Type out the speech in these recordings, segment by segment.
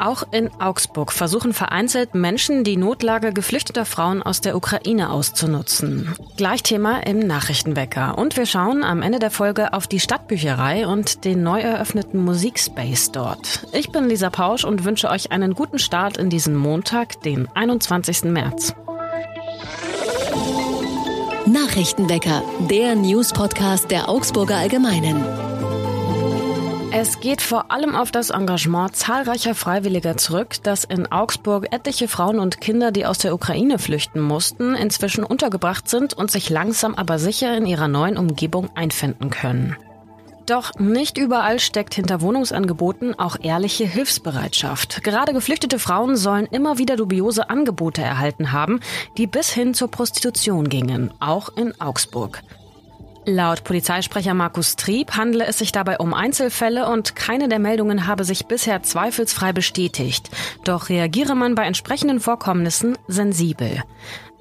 Auch in Augsburg versuchen vereinzelt Menschen, die Notlage geflüchteter Frauen aus der Ukraine auszunutzen. Gleich Thema im Nachrichtenwecker. Und wir schauen am Ende der Folge auf die Stadtbücherei und den neu eröffneten Musikspace dort. Ich bin Lisa Pausch und wünsche euch einen guten Start in diesen Montag, den 21. März. Nachrichtenwecker, der News-Podcast der Augsburger Allgemeinen. Es geht vor allem auf das Engagement zahlreicher Freiwilliger zurück, dass in Augsburg etliche Frauen und Kinder, die aus der Ukraine flüchten mussten, inzwischen untergebracht sind und sich langsam aber sicher in ihrer neuen Umgebung einfinden können. Doch nicht überall steckt hinter Wohnungsangeboten auch ehrliche Hilfsbereitschaft. Gerade geflüchtete Frauen sollen immer wieder dubiose Angebote erhalten haben, die bis hin zur Prostitution gingen, auch in Augsburg. Laut Polizeisprecher Markus Trieb handle es sich dabei um Einzelfälle und keine der Meldungen habe sich bisher zweifelsfrei bestätigt. Doch reagiere man bei entsprechenden Vorkommnissen sensibel.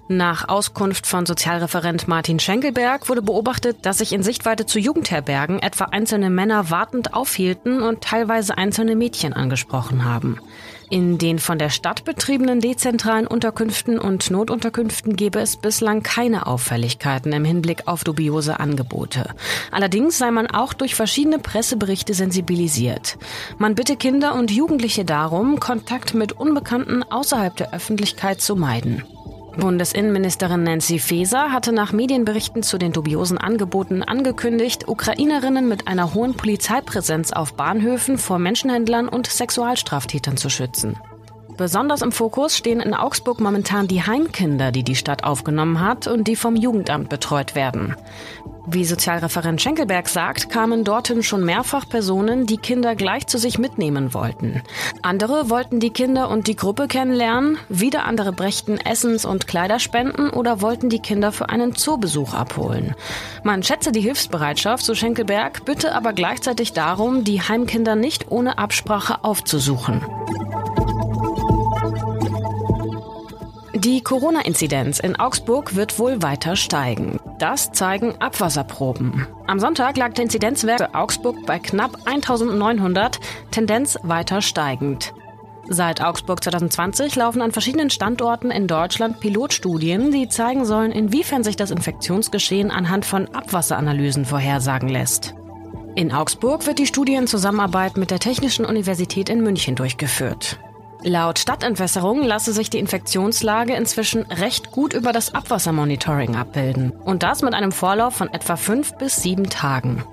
Nach Auskunft von Sozialreferent Martin Schenkelberg wurde beobachtet, dass sich in Sichtweite zu Jugendherbergen etwa einzelne Männer wartend aufhielten und teilweise einzelne Mädchen angesprochen haben. In den von der Stadt betriebenen dezentralen Unterkünften und Notunterkünften gebe es bislang keine Auffälligkeiten im Hinblick auf dubiose Angebote. Allerdings sei man auch durch verschiedene Presseberichte sensibilisiert. Man bitte Kinder und Jugendliche darum, Kontakt mit Unbekannten außerhalb der Öffentlichkeit zu meiden. Bundesinnenministerin Nancy Faeser hatte nach Medienberichten zu den dubiosen Angeboten angekündigt, Ukrainerinnen mit einer hohen Polizeipräsenz auf Bahnhöfen vor Menschenhändlern und Sexualstraftätern zu schützen. Besonders im Fokus stehen in Augsburg momentan die Heimkinder, die die Stadt aufgenommen hat und die vom Jugendamt betreut werden. Wie Sozialreferent Schenkelberg sagt, kamen dorthin schon mehrfach Personen, die Kinder gleich zu sich mitnehmen wollten. Andere wollten die Kinder und die Gruppe kennenlernen, wieder andere brächten Essens- und Kleiderspenden oder wollten die Kinder für einen Zoobesuch abholen. Man schätze die Hilfsbereitschaft, so Schenkelberg, bitte aber gleichzeitig darum, die Heimkinder nicht ohne Absprache aufzusuchen. Die Corona-Inzidenz in Augsburg wird wohl weiter steigen. Das zeigen Abwasserproben. Am Sonntag lag der Inzidenzwert Augsburg bei knapp 1900, Tendenz weiter steigend. Seit Augsburg 2020 laufen an verschiedenen Standorten in Deutschland Pilotstudien, die zeigen sollen, inwiefern sich das Infektionsgeschehen anhand von Abwasseranalysen vorhersagen lässt. In Augsburg wird die Studie in Zusammenarbeit mit der Technischen Universität in München durchgeführt. Laut Stadtentwässerung lasse sich die Infektionslage inzwischen recht gut über das Abwassermonitoring abbilden. Und das mit einem Vorlauf von etwa fünf bis sieben Tagen.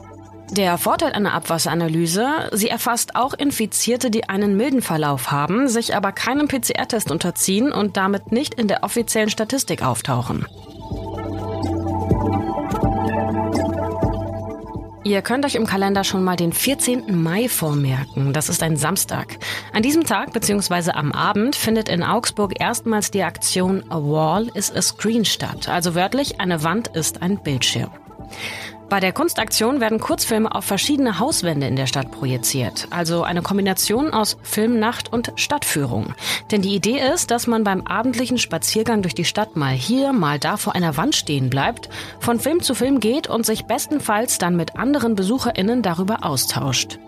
Der Vorteil einer Abwasseranalyse, sie erfasst auch Infizierte, die einen milden Verlauf haben, sich aber keinem PCR-Test unterziehen und damit nicht in der offiziellen Statistik auftauchen. Ihr könnt euch im Kalender schon mal den 14. Mai vormerken. Das ist ein Samstag. An diesem Tag bzw. am Abend findet in Augsburg erstmals die Aktion A Wall is a Screen statt. Also wörtlich, eine Wand ist ein Bildschirm. Bei der Kunstaktion werden Kurzfilme auf verschiedene Hauswände in der Stadt projiziert, also eine Kombination aus Filmnacht und Stadtführung. Denn die Idee ist, dass man beim abendlichen Spaziergang durch die Stadt mal hier, mal da vor einer Wand stehen bleibt, von Film zu Film geht und sich bestenfalls dann mit anderen Besucherinnen darüber austauscht.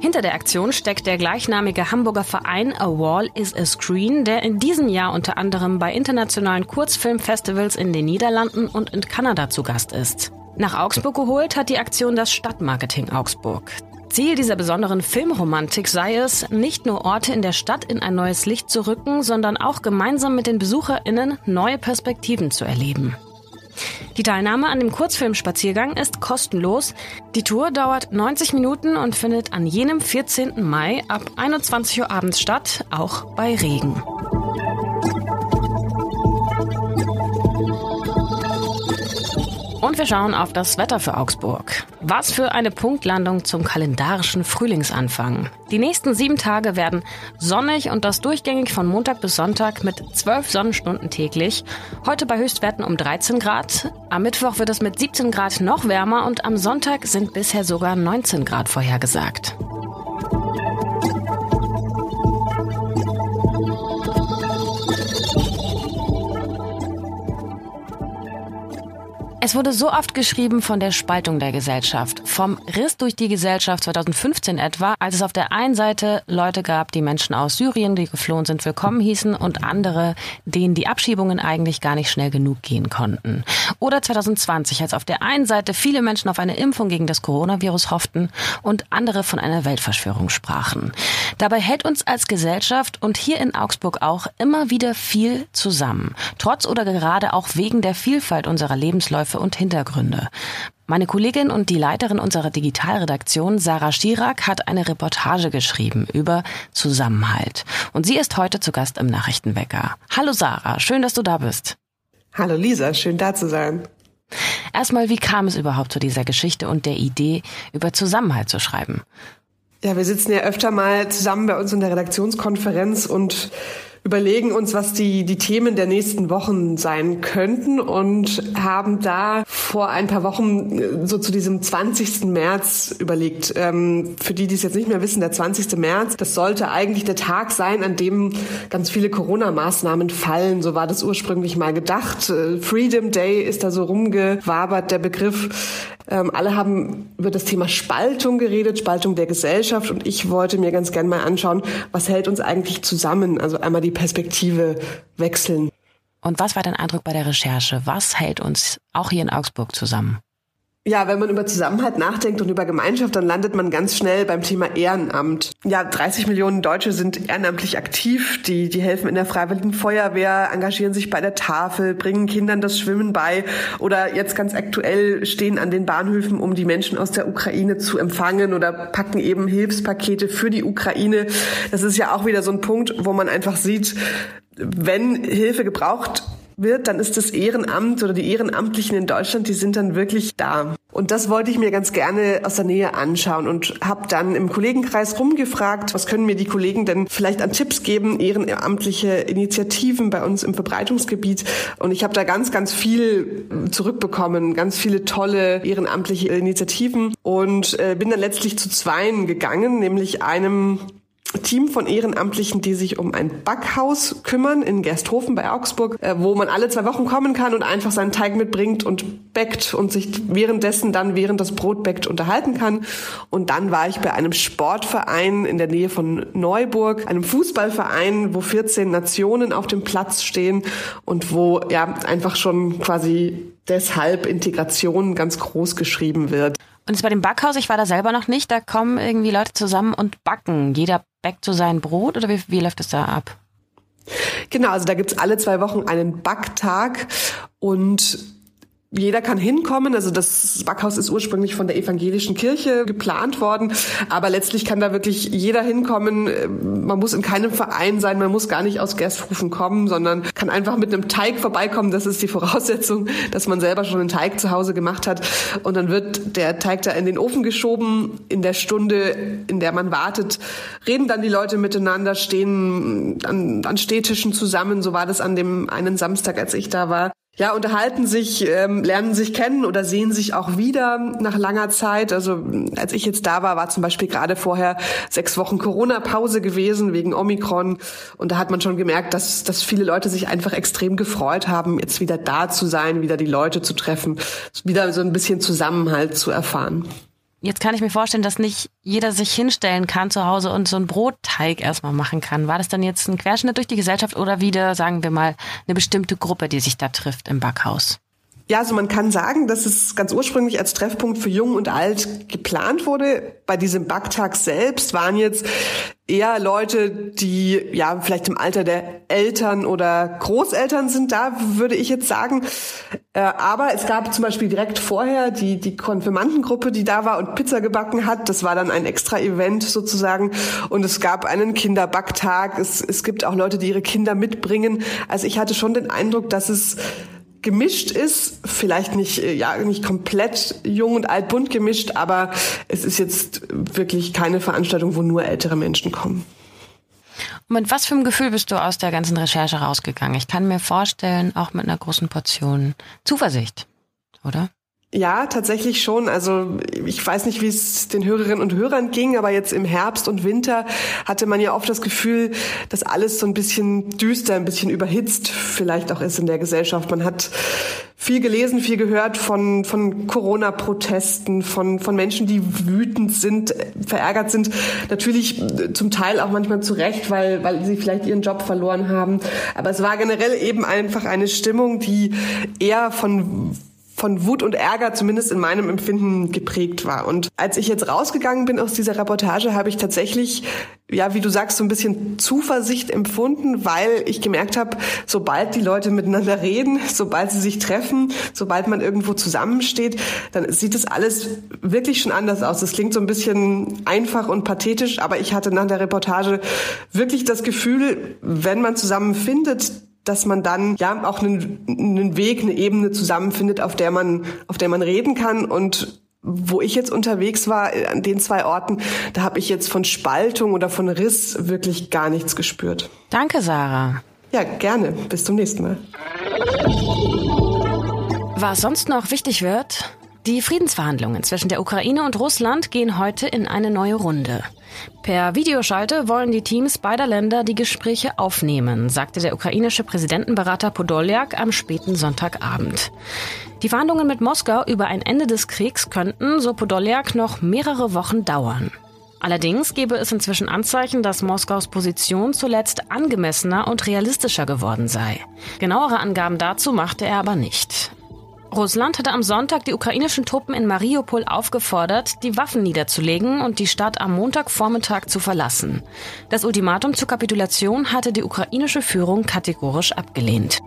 Hinter der Aktion steckt der gleichnamige Hamburger Verein A Wall is a Screen, der in diesem Jahr unter anderem bei internationalen Kurzfilmfestivals in den Niederlanden und in Kanada zu Gast ist. Nach Augsburg geholt hat die Aktion das Stadtmarketing Augsburg. Ziel dieser besonderen Filmromantik sei es, nicht nur Orte in der Stadt in ein neues Licht zu rücken, sondern auch gemeinsam mit den BesucherInnen neue Perspektiven zu erleben. Die Teilnahme an dem Kurzfilmspaziergang ist kostenlos. Die Tour dauert 90 Minuten und findet an jenem 14. Mai ab 21 Uhr abends statt, auch bei Regen. Und wir schauen auf das Wetter für Augsburg. Was für eine Punktlandung zum kalendarischen Frühlingsanfang. Die nächsten sieben Tage werden sonnig und das durchgängig von Montag bis Sonntag mit zwölf Sonnenstunden täglich. Heute bei Höchstwerten um 13 Grad. Am Mittwoch wird es mit 17 Grad noch wärmer und am Sonntag sind bisher sogar 19 Grad vorhergesagt. Es wurde so oft geschrieben von der Spaltung der Gesellschaft, vom Riss durch die Gesellschaft 2015 etwa, als es auf der einen Seite Leute gab, die Menschen aus Syrien, die geflohen sind, willkommen hießen und andere, denen die Abschiebungen eigentlich gar nicht schnell genug gehen konnten. Oder 2020, als auf der einen Seite viele Menschen auf eine Impfung gegen das Coronavirus hofften und andere von einer Weltverschwörung sprachen. Dabei hält uns als Gesellschaft und hier in Augsburg auch immer wieder viel zusammen. Trotz oder gerade auch wegen der Vielfalt unserer Lebensläufe und Hintergründe. Meine Kollegin und die Leiterin unserer Digitalredaktion, Sarah Schirak, hat eine Reportage geschrieben über Zusammenhalt. Und sie ist heute zu Gast im Nachrichtenwecker. Hallo Sarah, schön, dass du da bist. Hallo Lisa, schön da zu sein. Erstmal, wie kam es überhaupt zu dieser Geschichte und der Idee, über Zusammenhalt zu schreiben? Ja, wir sitzen ja öfter mal zusammen bei uns in der Redaktionskonferenz und überlegen uns, was die, die Themen der nächsten Wochen sein könnten und haben da vor ein paar Wochen äh, so zu diesem 20. März überlegt. Ähm, für die, die es jetzt nicht mehr wissen, der 20. März, das sollte eigentlich der Tag sein, an dem ganz viele Corona-Maßnahmen fallen. So war das ursprünglich mal gedacht. Äh, Freedom Day ist da so rumgewabert, der Begriff. Ähm, alle haben über das Thema Spaltung geredet, Spaltung der Gesellschaft. Und ich wollte mir ganz gern mal anschauen, was hält uns eigentlich zusammen? Also einmal die Perspektive wechseln. Und was war dein Eindruck bei der Recherche? Was hält uns auch hier in Augsburg zusammen? Ja, wenn man über Zusammenhalt nachdenkt und über Gemeinschaft, dann landet man ganz schnell beim Thema Ehrenamt. Ja, 30 Millionen Deutsche sind ehrenamtlich aktiv. Die, die helfen in der Freiwilligen Feuerwehr, engagieren sich bei der Tafel, bringen Kindern das Schwimmen bei oder jetzt ganz aktuell stehen an den Bahnhöfen, um die Menschen aus der Ukraine zu empfangen oder packen eben Hilfspakete für die Ukraine. Das ist ja auch wieder so ein Punkt, wo man einfach sieht, wenn Hilfe gebraucht wird, dann ist das Ehrenamt oder die Ehrenamtlichen in Deutschland, die sind dann wirklich da. Und das wollte ich mir ganz gerne aus der Nähe anschauen und habe dann im Kollegenkreis rumgefragt, was können mir die Kollegen denn vielleicht an Tipps geben, ehrenamtliche Initiativen bei uns im Verbreitungsgebiet. Und ich habe da ganz, ganz viel zurückbekommen, ganz viele tolle ehrenamtliche Initiativen und äh, bin dann letztlich zu zweien gegangen, nämlich einem Team von Ehrenamtlichen, die sich um ein Backhaus kümmern in Gersthofen bei Augsburg, äh, wo man alle zwei Wochen kommen kann und einfach seinen Teig mitbringt und backt und sich währenddessen dann, während das Brot backt, unterhalten kann. Und dann war ich bei einem Sportverein in der Nähe von Neuburg, einem Fußballverein, wo 14 Nationen auf dem Platz stehen und wo ja einfach schon quasi deshalb Integration ganz groß geschrieben wird. Und jetzt bei dem Backhaus, ich war da selber noch nicht, da kommen irgendwie Leute zusammen und backen. Jeder backt so sein Brot oder wie, wie läuft es da ab? Genau, also da gibt's alle zwei Wochen einen Backtag und jeder kann hinkommen. Also das Backhaus ist ursprünglich von der evangelischen Kirche geplant worden, aber letztlich kann da wirklich jeder hinkommen. Man muss in keinem Verein sein, man muss gar nicht aus Gersthofen kommen, sondern kann einfach mit einem Teig vorbeikommen. Das ist die Voraussetzung, dass man selber schon einen Teig zu Hause gemacht hat. Und dann wird der Teig da in den Ofen geschoben. In der Stunde, in der man wartet, reden dann die Leute miteinander, stehen an, an Stehtischen zusammen. So war das an dem einen Samstag, als ich da war ja, unterhalten sich, ähm, lernen sich kennen oder sehen sich auch wieder nach langer Zeit. Also als ich jetzt da war, war zum Beispiel gerade vorher sechs Wochen Corona-Pause gewesen wegen Omikron. Und da hat man schon gemerkt, dass, dass viele Leute sich einfach extrem gefreut haben, jetzt wieder da zu sein, wieder die Leute zu treffen, wieder so ein bisschen Zusammenhalt zu erfahren. Jetzt kann ich mir vorstellen, dass nicht jeder sich hinstellen kann zu Hause und so einen Brotteig erstmal machen kann. War das dann jetzt ein Querschnitt durch die Gesellschaft oder wieder, sagen wir mal, eine bestimmte Gruppe, die sich da trifft im Backhaus? Ja, also man kann sagen, dass es ganz ursprünglich als Treffpunkt für Jung und Alt geplant wurde. Bei diesem Backtag selbst waren jetzt eher Leute, die ja vielleicht im Alter der Eltern oder Großeltern sind da, würde ich jetzt sagen. Äh, aber es gab zum Beispiel direkt vorher die, die Konfirmandengruppe, die da war und Pizza gebacken hat. Das war dann ein extra Event sozusagen. Und es gab einen Kinderbacktag. Es, es gibt auch Leute, die ihre Kinder mitbringen. Also ich hatte schon den Eindruck, dass es gemischt ist, vielleicht nicht äh, ja nicht komplett jung und alt bunt gemischt, aber es ist jetzt wirklich keine Veranstaltung, wo nur ältere Menschen kommen. Und mit was für einem Gefühl bist du aus der ganzen Recherche rausgegangen? Ich kann mir vorstellen, auch mit einer großen Portion Zuversicht, oder? Ja, tatsächlich schon. Also ich weiß nicht, wie es den Hörerinnen und Hörern ging, aber jetzt im Herbst und Winter hatte man ja oft das Gefühl, dass alles so ein bisschen düster, ein bisschen überhitzt vielleicht auch ist in der Gesellschaft. Man hat viel gelesen, viel gehört von, von Corona-Protesten, von, von Menschen, die wütend sind, verärgert sind. Natürlich zum Teil auch manchmal zu Recht, weil, weil sie vielleicht ihren Job verloren haben. Aber es war generell eben einfach eine Stimmung, die eher von von Wut und Ärger zumindest in meinem Empfinden geprägt war. Und als ich jetzt rausgegangen bin aus dieser Reportage, habe ich tatsächlich, ja, wie du sagst, so ein bisschen Zuversicht empfunden, weil ich gemerkt habe, sobald die Leute miteinander reden, sobald sie sich treffen, sobald man irgendwo zusammensteht, dann sieht es alles wirklich schon anders aus. Das klingt so ein bisschen einfach und pathetisch, aber ich hatte nach der Reportage wirklich das Gefühl, wenn man zusammen findet, dass man dann ja auch einen, einen Weg, eine Ebene zusammenfindet, auf der man, auf der man reden kann und wo ich jetzt unterwegs war, an den zwei Orten, da habe ich jetzt von Spaltung oder von Riss wirklich gar nichts gespürt. Danke, Sarah. Ja, gerne. Bis zum nächsten Mal. Was sonst noch wichtig wird, die Friedensverhandlungen zwischen der Ukraine und Russland gehen heute in eine neue Runde. Per Videoschalte wollen die Teams beider Länder die Gespräche aufnehmen, sagte der ukrainische Präsidentenberater Podoljak am späten Sonntagabend. Die Verhandlungen mit Moskau über ein Ende des Kriegs könnten, so Podoljak, noch mehrere Wochen dauern. Allerdings gebe es inzwischen Anzeichen, dass Moskaus Position zuletzt angemessener und realistischer geworden sei. Genauere Angaben dazu machte er aber nicht. Russland hatte am Sonntag die ukrainischen Truppen in Mariupol aufgefordert, die Waffen niederzulegen und die Stadt am Montagvormittag zu verlassen. Das Ultimatum zur Kapitulation hatte die ukrainische Führung kategorisch abgelehnt.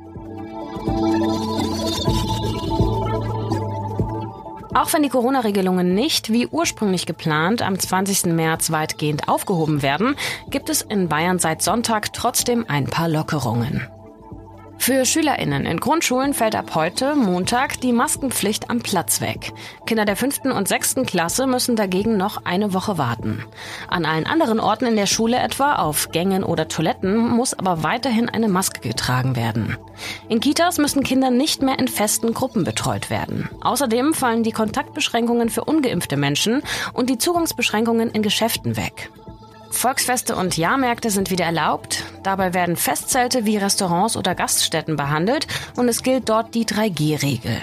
Auch wenn die Corona-Regelungen nicht, wie ursprünglich geplant, am 20. März weitgehend aufgehoben werden, gibt es in Bayern seit Sonntag trotzdem ein paar Lockerungen. Für SchülerInnen in Grundschulen fällt ab heute, Montag, die Maskenpflicht am Platz weg. Kinder der fünften und sechsten Klasse müssen dagegen noch eine Woche warten. An allen anderen Orten in der Schule etwa, auf Gängen oder Toiletten, muss aber weiterhin eine Maske getragen werden. In Kitas müssen Kinder nicht mehr in festen Gruppen betreut werden. Außerdem fallen die Kontaktbeschränkungen für ungeimpfte Menschen und die Zugangsbeschränkungen in Geschäften weg. Volksfeste und Jahrmärkte sind wieder erlaubt. Dabei werden Festzelte wie Restaurants oder Gaststätten behandelt und es gilt dort die 3G-Regel.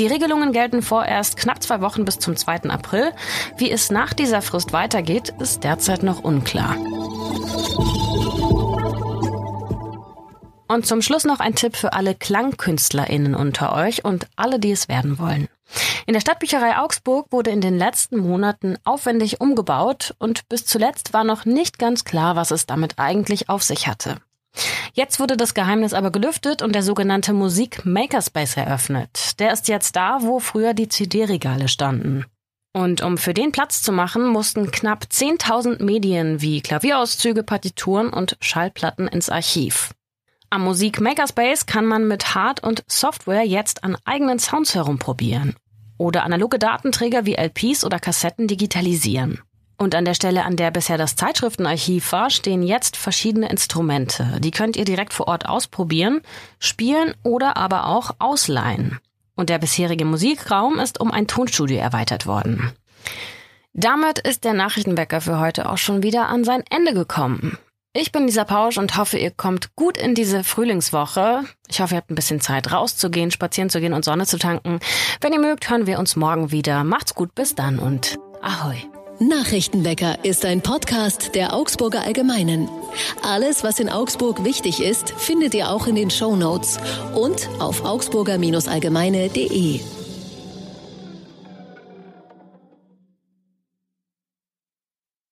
Die Regelungen gelten vorerst knapp zwei Wochen bis zum 2. April. Wie es nach dieser Frist weitergeht, ist derzeit noch unklar. Und zum Schluss noch ein Tipp für alle KlangkünstlerInnen unter euch und alle, die es werden wollen. In der Stadtbücherei Augsburg wurde in den letzten Monaten aufwendig umgebaut und bis zuletzt war noch nicht ganz klar, was es damit eigentlich auf sich hatte. Jetzt wurde das Geheimnis aber gelüftet und der sogenannte Musik Makerspace eröffnet. Der ist jetzt da, wo früher die CD-Regale standen. Und um für den Platz zu machen, mussten knapp 10.000 Medien wie Klavierauszüge, Partituren und Schallplatten ins Archiv. Am Musik Makerspace kann man mit Hard- und Software jetzt an eigenen Sounds herumprobieren oder analoge Datenträger wie LPs oder Kassetten digitalisieren. Und an der Stelle, an der bisher das Zeitschriftenarchiv war, stehen jetzt verschiedene Instrumente. Die könnt ihr direkt vor Ort ausprobieren, spielen oder aber auch ausleihen. Und der bisherige Musikraum ist um ein Tonstudio erweitert worden. Damit ist der Nachrichtenwecker für heute auch schon wieder an sein Ende gekommen. Ich bin Lisa Pausch und hoffe, ihr kommt gut in diese Frühlingswoche. Ich hoffe, ihr habt ein bisschen Zeit rauszugehen, spazieren zu gehen und Sonne zu tanken. Wenn ihr mögt, hören wir uns morgen wieder. Macht's gut, bis dann und ahoi. Nachrichtenwecker ist ein Podcast der Augsburger Allgemeinen. Alles, was in Augsburg wichtig ist, findet ihr auch in den Show Notes und auf augsburger-allgemeine.de.